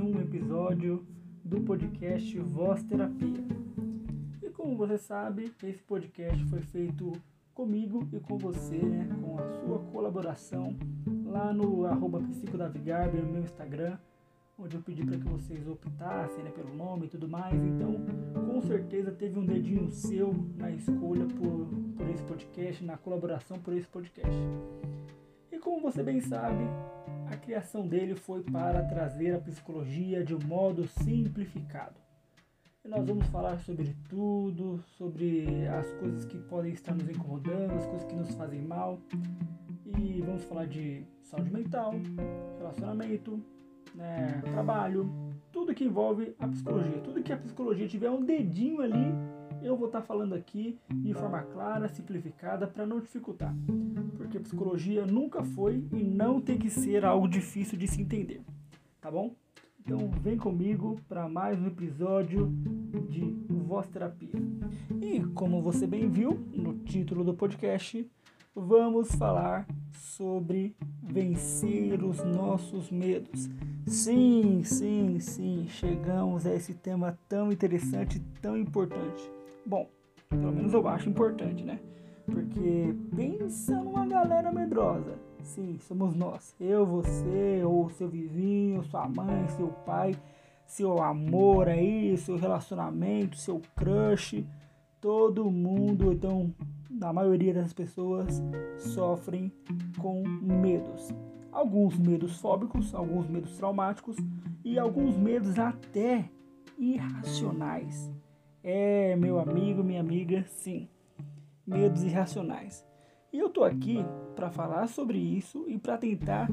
um episódio do podcast Voz Terapia. E como você sabe, esse podcast foi feito comigo e com você, né, com a sua colaboração lá no arroba no meu Instagram, onde eu pedi para que vocês optassem né, pelo nome e tudo mais. Então, com certeza teve um dedinho seu na escolha por, por esse podcast, na colaboração por esse podcast. E como você bem sabe, a criação dele foi para trazer a psicologia de um modo simplificado. E nós vamos falar sobre tudo, sobre as coisas que podem estar nos incomodando, as coisas que nos fazem mal. E vamos falar de saúde mental, relacionamento, né, trabalho, tudo que envolve a psicologia. Tudo que a psicologia tiver um dedinho ali, eu vou estar falando aqui de forma clara, simplificada, para não dificultar. Porque psicologia nunca foi e não tem que ser algo difícil de se entender. Tá bom? Então vem comigo para mais um episódio de Voz Terapia. E como você bem viu no título do podcast, vamos falar sobre vencer os nossos medos. Sim, sim, sim, chegamos a esse tema tão interessante, tão importante. Bom, pelo menos eu acho importante, né? Porque pensa numa galera medrosa. Sim, somos nós. Eu, você, ou seu vizinho, sua mãe, seu pai, seu amor aí, seu relacionamento, seu crush. Todo mundo, então, a maioria das pessoas sofrem com medos. Alguns medos fóbicos, alguns medos traumáticos e alguns medos até irracionais. É, meu amigo, minha amiga, sim, medos irracionais. E eu tô aqui para falar sobre isso e para tentar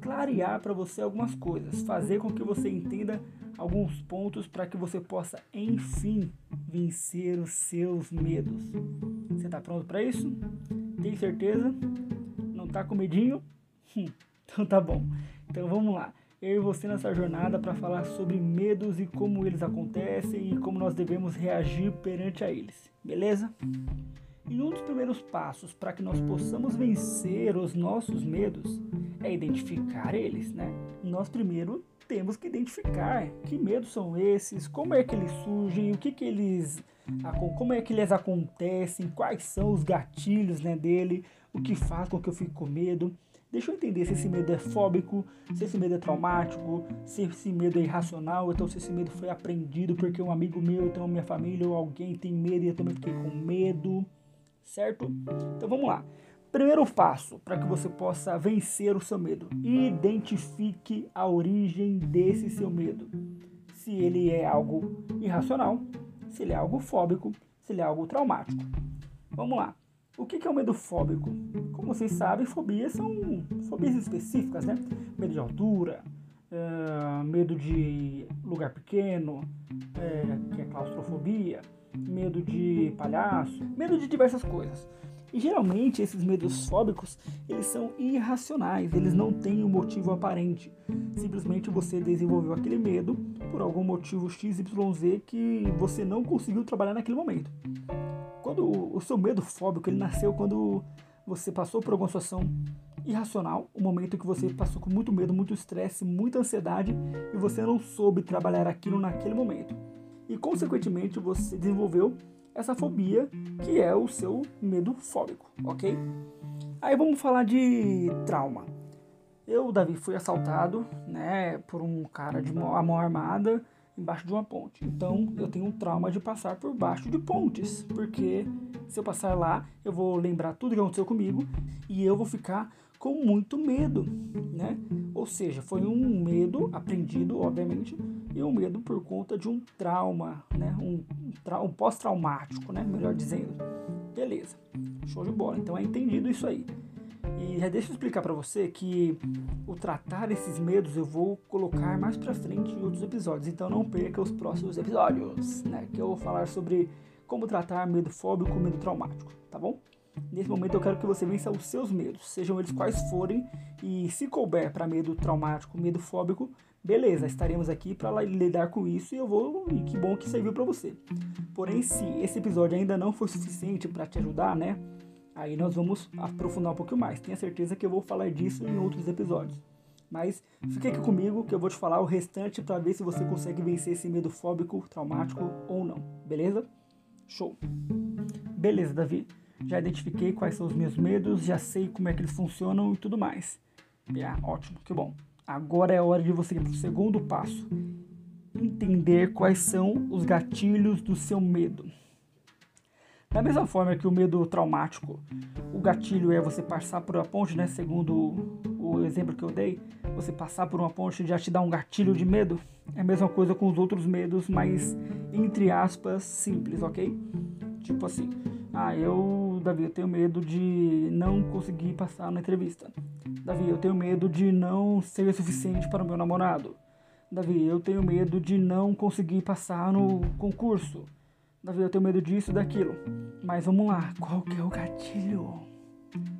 clarear para você algumas coisas, fazer com que você entenda alguns pontos para que você possa, enfim, vencer os seus medos. Você está pronto para isso? Tem certeza? Não tá com medinho? Hum, então tá bom. Então vamos lá. Eu e você nessa jornada para falar sobre medos e como eles acontecem e como nós devemos reagir perante a eles. Beleza? E um dos primeiros passos para que nós possamos vencer os nossos medos é identificar eles, né? Nós primeiro temos que identificar que medos são esses, como é que eles surgem, o que que eles como é que eles acontecem, quais são os gatilhos né, dele, o que faz com que eu fique com medo. Deixa eu entender se esse medo é fóbico, se esse medo é traumático, se esse medo é irracional, então se esse medo foi aprendido porque um amigo meu, então minha família ou alguém tem medo e eu também fiquei com medo, certo? Então vamos lá. Primeiro passo para que você possa vencer o seu medo: identifique a origem desse seu medo. Se ele é algo irracional, se ele é algo fóbico, se ele é algo traumático. Vamos lá. O que é o medo fóbico? Como vocês sabem, fobias são fobias específicas, né? Medo de altura, uh, medo de lugar pequeno, é, que é claustrofobia, medo de palhaço, medo de diversas coisas. E geralmente esses medos fóbicos, eles são irracionais, eles não têm um motivo aparente. Simplesmente você desenvolveu aquele medo por algum motivo XYZ que você não conseguiu trabalhar naquele momento. Quando o seu medo fóbico, ele nasceu quando você passou por alguma situação irracional, um momento que você passou com muito medo, muito estresse, muita ansiedade e você não soube trabalhar aquilo naquele momento. E consequentemente você desenvolveu essa fobia que é o seu medo fóbico, ok? Aí vamos falar de trauma. Eu, Davi, fui assaltado, né, por um cara de mão, mão armada embaixo de uma ponte. Então, eu tenho um trauma de passar por baixo de pontes, porque se eu passar lá, eu vou lembrar tudo que aconteceu comigo e eu vou ficar com muito medo, né? Ou seja, foi um medo aprendido, obviamente, e um medo por conta de um trauma, né? Um, tra um pós-traumático, né? Melhor dizendo. Beleza, show de bola. Então é entendido isso aí. E deixa eu explicar para você que o tratar esses medos eu vou colocar mais para frente em outros episódios. Então não perca os próximos episódios, né? Que eu vou falar sobre como tratar medo fóbico, medo traumático, tá bom? Nesse momento eu quero que você vença os seus medos, sejam eles quais forem, e se couber para medo traumático, medo fóbico, beleza, estaremos aqui para lidar com isso e eu vou, e que bom que serviu para você. Porém, se esse episódio ainda não for suficiente para te ajudar, né? Aí nós vamos aprofundar um pouquinho mais. Tenha certeza que eu vou falar disso em outros episódios. Mas fique aqui comigo que eu vou te falar o restante para ver se você consegue vencer esse medo fóbico, traumático ou não, beleza? Show! Beleza, Davi. Já identifiquei quais são os meus medos, já sei como é que eles funcionam e tudo mais. Ah, ótimo, que bom. Agora é a hora de você ir para o segundo passo. Entender quais são os gatilhos do seu medo. Da mesma forma que o medo traumático, o gatilho é você passar por uma ponte, né? Segundo o exemplo que eu dei, você passar por uma ponte já te dá um gatilho de medo. É a mesma coisa com os outros medos, mas entre aspas, simples, ok? Tipo assim, ah, eu, Davi, eu tenho medo de não conseguir passar na entrevista. Davi, eu tenho medo de não ser suficiente para o meu namorado. Davi, eu tenho medo de não conseguir passar no concurso. Davi, eu tenho medo disso daquilo. Mas vamos lá, qual que é o gatilho?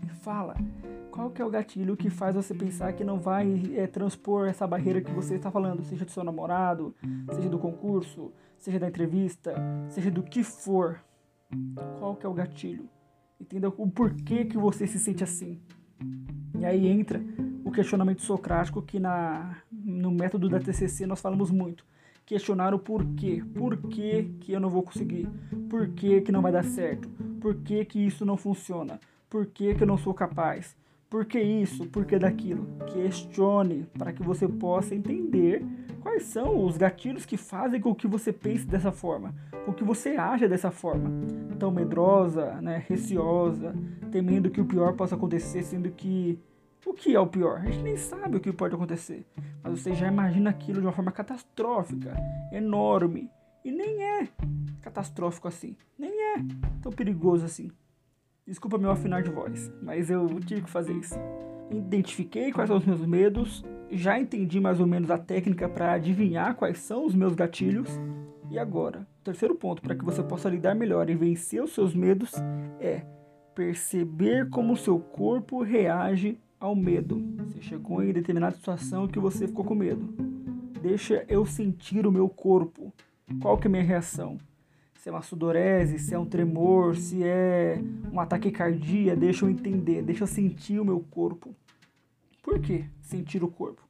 Me fala, qual que é o gatilho que faz você pensar que não vai é, transpor essa barreira que você está falando, seja do seu namorado, seja do concurso, seja da entrevista, seja do que for. Qual que é o gatilho? Entenda o porquê que você se sente assim. E aí entra o questionamento socrático que na, no método da TCC nós falamos muito questionar o porquê. Por que, que eu não vou conseguir? Por que, que não vai dar certo? Por que, que isso não funciona? Por que, que eu não sou capaz? Por que isso? Por que daquilo? Questione para que você possa entender quais são os gatilhos que fazem com que você pense dessa forma, com que você haja dessa forma. Tão medrosa, né, receosa, temendo que o pior possa acontecer, sendo que o que é o pior? A gente nem sabe o que pode acontecer, mas você já imagina aquilo de uma forma catastrófica, enorme, e nem é catastrófico assim, nem é tão perigoso assim. Desculpa meu afinar de voz, mas eu tive que fazer isso. Identifiquei quais são os meus medos, já entendi mais ou menos a técnica para adivinhar quais são os meus gatilhos. E agora, o terceiro ponto para que você possa lidar melhor e vencer os seus medos é perceber como o seu corpo reage ao medo. Você chegou em determinada situação que você ficou com medo. Deixa eu sentir o meu corpo. Qual que é a minha reação? Se é uma sudorese, se é um tremor, se é um ataque cardíaco, deixa eu entender, deixa eu sentir o meu corpo. Por que sentir o corpo?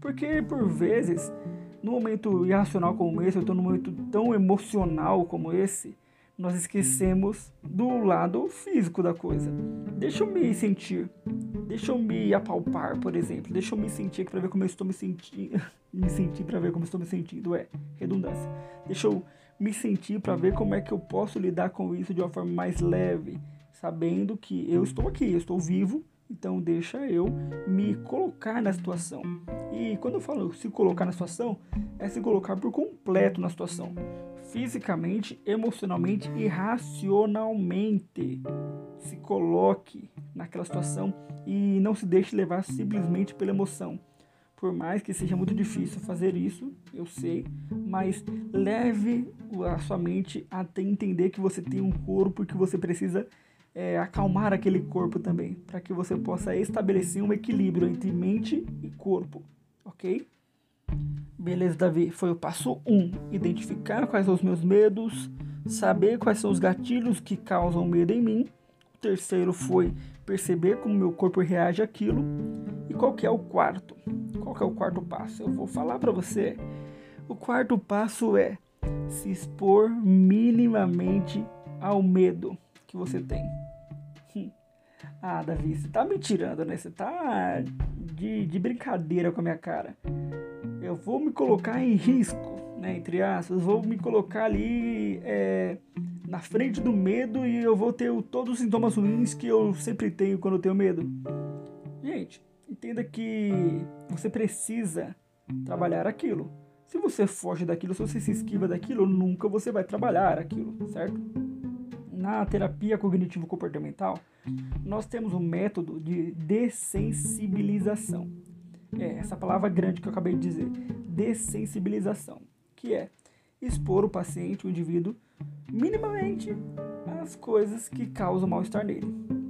Porque por vezes, num momento irracional como esse, eu estou num momento tão emocional como esse, nós esquecemos do lado físico da coisa. Deixa eu me sentir, deixa eu me apalpar, por exemplo, deixa eu me sentir para ver como eu estou me sentindo, me sentir para ver como estou me sentindo, é redundância. Deixa eu me sentir para ver como é que eu posso lidar com isso de uma forma mais leve, sabendo que eu estou aqui, eu estou vivo, então deixa eu me colocar na situação. E quando eu falo se colocar na situação, é se colocar por completo na situação fisicamente, emocionalmente e racionalmente. Se coloque naquela situação e não se deixe levar simplesmente pela emoção. Por mais que seja muito difícil fazer isso, eu sei, mas leve a sua mente até entender que você tem um corpo que você precisa é, acalmar aquele corpo também, para que você possa estabelecer um equilíbrio entre mente e corpo, ok? Beleza, Davi, foi o passo 1. Um, identificar quais são os meus medos, saber quais são os gatilhos que causam medo em mim. O terceiro foi perceber como meu corpo reage àquilo. E qual que é o quarto? Qual que é o quarto passo? Eu vou falar para você. O quarto passo é se expor minimamente ao medo que você tem. Ah, Davi, você tá me tirando, né? Você tá de, de brincadeira com a minha cara eu vou me colocar em risco, né, entre aspas, vou me colocar ali é, na frente do medo e eu vou ter todos os sintomas ruins que eu sempre tenho quando eu tenho medo. Gente, entenda que você precisa trabalhar aquilo. Se você foge daquilo, se você se esquiva daquilo, nunca você vai trabalhar aquilo, certo? Na terapia cognitivo-comportamental, nós temos um método de dessensibilização é essa palavra grande que eu acabei de dizer, dessensibilização, que é expor o paciente, o indivíduo, minimamente às coisas que causam mal-estar nele,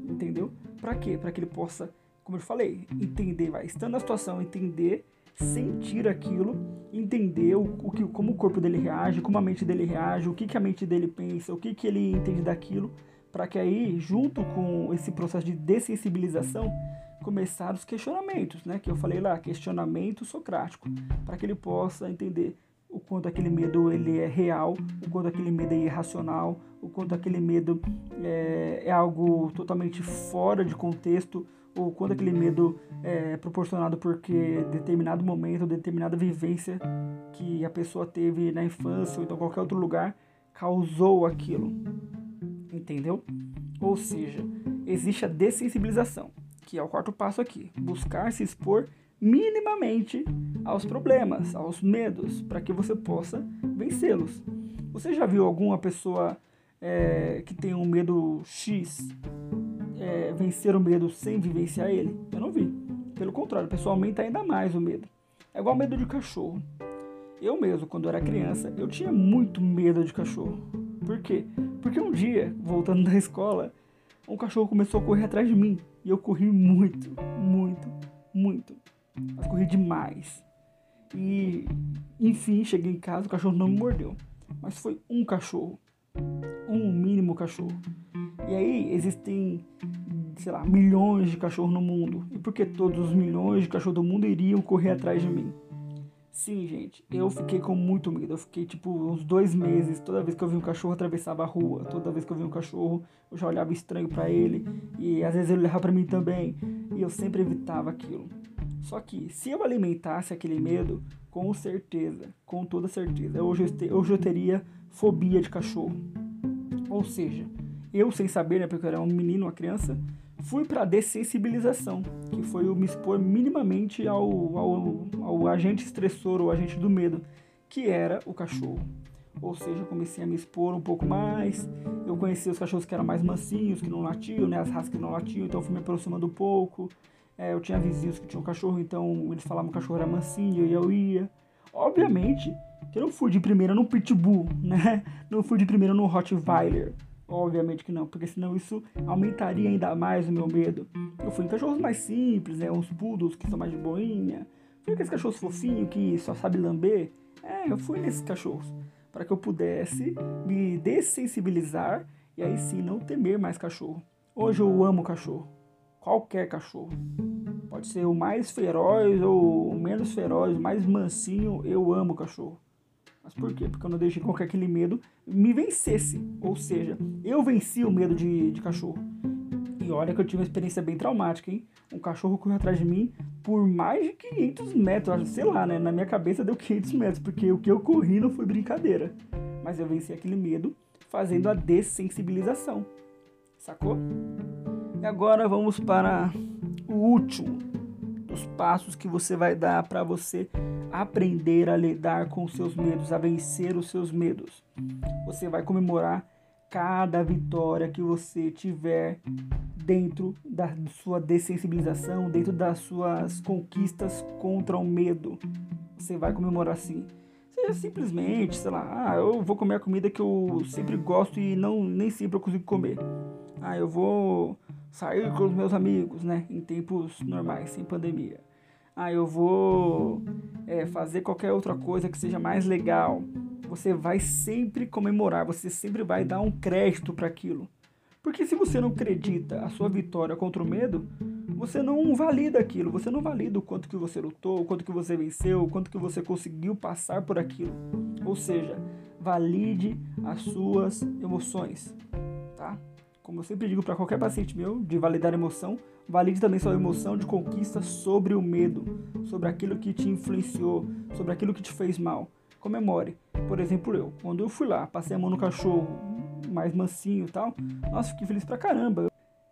entendeu? Para quê? Para que ele possa, como eu falei, entender, vai, estando na situação, entender, sentir aquilo, entender o, o que, como o corpo dele reage, como a mente dele reage, o que, que a mente dele pensa, o que, que ele entende daquilo, para que aí, junto com esse processo de dessensibilização, começar os questionamentos, né? Que eu falei lá, questionamento socrático, para que ele possa entender o quanto aquele medo ele é real, o quanto aquele medo é irracional, o quanto aquele medo é, é algo totalmente fora de contexto, ou quanto aquele medo é proporcionado porque determinado momento, determinada vivência que a pessoa teve na infância ou então qualquer outro lugar causou aquilo. Entendeu? Ou seja, existe a dessensibilização, que é o quarto passo aqui, buscar se expor minimamente aos problemas, aos medos, para que você possa vencê-los. Você já viu alguma pessoa é, que tem um medo X é, vencer o medo sem vivenciar ele? Eu não vi. Pelo contrário, o pessoal aumenta ainda mais o medo. É igual medo de cachorro. Eu mesmo, quando era criança, eu tinha muito medo de cachorro. Por quê? Porque um dia, voltando da escola, um cachorro começou a correr atrás de mim. E eu corri muito, muito, muito. Mas corri demais. E, enfim, cheguei em casa, o cachorro não me mordeu. Mas foi um cachorro. Um mínimo cachorro. E aí existem, sei lá, milhões de cachorros no mundo. E por que todos os milhões de cachorros do mundo iriam correr atrás de mim? Sim, gente, eu fiquei com muito medo. Eu fiquei tipo uns dois meses. Toda vez que eu vi um cachorro atravessava a rua, toda vez que eu vi um cachorro, eu já olhava estranho para ele e às vezes ele olhava para mim também. E eu sempre evitava aquilo. Só que se eu alimentasse aquele medo, com certeza, com toda certeza, hoje eu, te, hoje eu teria fobia de cachorro. Ou seja, eu sem saber, né, porque eu era um menino, uma criança, fui para dessensibilização, que foi o me expor minimamente ao, ao, ao agente estressor, ou agente do medo, que era o cachorro. Ou seja, eu comecei a me expor um pouco mais. Eu conheci os cachorros que eram mais mansinhos, que não latiam, né? As raças que não latiam, então eu fui me aproximando um pouco. É, eu tinha vizinhos que tinham cachorro, então eles falavam que o cachorro era mansinho e eu ia. Obviamente que eu não fui de primeira no Pitbull, né? Não fui de primeira no Rottweiler. Obviamente que não, porque senão isso aumentaria ainda mais o meu medo. Eu fui em cachorros mais simples, né? Uns poodles que são mais de boinha. Fui aqueles cachorros fofinhos que só sabe lamber. É, eu fui nesses cachorros. Para que eu pudesse me dessensibilizar e aí sim não temer mais cachorro. Hoje eu amo cachorro qualquer cachorro. Pode ser o mais feroz ou o menos feroz, o mais mansinho, eu amo cachorro. Mas por quê? Porque eu não deixei que aquele medo me vencesse. Ou seja, eu venci o medo de, de cachorro. E olha que eu tive uma experiência bem traumática, hein? Um cachorro correu atrás de mim por mais de 500 metros. Sei lá, né? Na minha cabeça deu 500 metros, porque o que eu corri não foi brincadeira. Mas eu venci aquele medo fazendo a dessensibilização. Sacou? E agora vamos para o último dos passos que você vai dar para você aprender a lidar com os seus medos, a vencer os seus medos. Você vai comemorar cada vitória que você tiver dentro da sua dessensibilização, dentro das suas conquistas contra o medo. Você vai comemorar assim. Seja simplesmente, sei lá, ah, eu vou comer a comida que eu sempre gosto e não nem sempre eu consigo comer. Ah, eu vou sair com os meus amigos, né? Em tempos normais, sem pandemia. Ah, eu vou é, fazer qualquer outra coisa que seja mais legal. Você vai sempre comemorar, você sempre vai dar um crédito para aquilo. Porque se você não acredita a sua vitória contra o medo, você não valida aquilo, você não valida o quanto que você lutou, o quanto que você venceu, o quanto que você conseguiu passar por aquilo. Ou seja, valide as suas emoções? Como eu sempre digo para qualquer paciente meu, de validar emoção, valide também sua emoção de conquista sobre o medo, sobre aquilo que te influenciou, sobre aquilo que te fez mal. Comemore. Por exemplo, eu, quando eu fui lá, passei a mão no cachorro mais mansinho e tal, nossa, fiquei feliz pra caramba.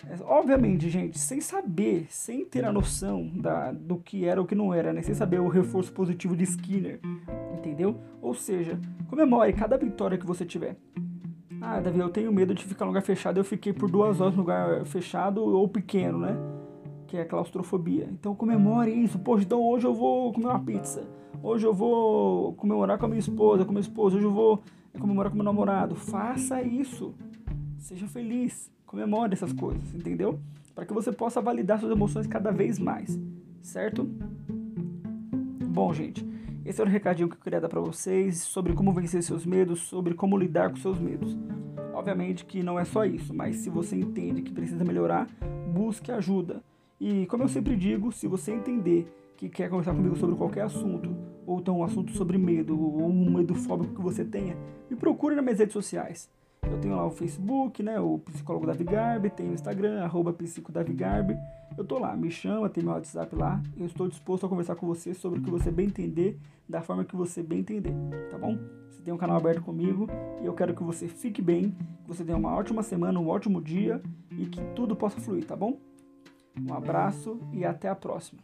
É, obviamente, gente, sem saber, sem ter a noção da, do que era ou que não era, né? Sem saber o reforço positivo de Skinner, entendeu? Ou seja, comemore cada vitória que você tiver. Ah, Davi, eu tenho medo de ficar em lugar fechado. Eu fiquei por duas horas no lugar fechado ou pequeno, né? Que é a claustrofobia. Então comemore isso. Poxa, então hoje eu vou comer uma pizza. Hoje eu vou comemorar com a minha esposa, com a minha esposa. Hoje eu vou comemorar com meu namorado. Faça isso. Seja feliz. Comemore essas coisas, entendeu? Para que você possa validar suas emoções cada vez mais, certo? Bom, gente, esse era o recadinho que eu queria dar para vocês sobre como vencer seus medos, sobre como lidar com seus medos. Obviamente que não é só isso, mas se você entende que precisa melhorar, busque ajuda. E como eu sempre digo, se você entender que quer conversar comigo sobre qualquer assunto, ou então um assunto sobre medo, ou um medo fóbico que você tenha, me procure nas minhas redes sociais. Eu tenho lá o Facebook, né, o Psicólogo Davi Garbi, tenho o Instagram, arroba psicodavigarbi. Eu tô lá, me chama, tem meu WhatsApp lá. Eu estou disposto a conversar com você sobre o que você bem entender, da forma que você bem entender, tá bom? Você tem um canal aberto comigo e eu quero que você fique bem, que você tenha uma ótima semana, um ótimo dia e que tudo possa fluir, tá bom? Um abraço e até a próxima.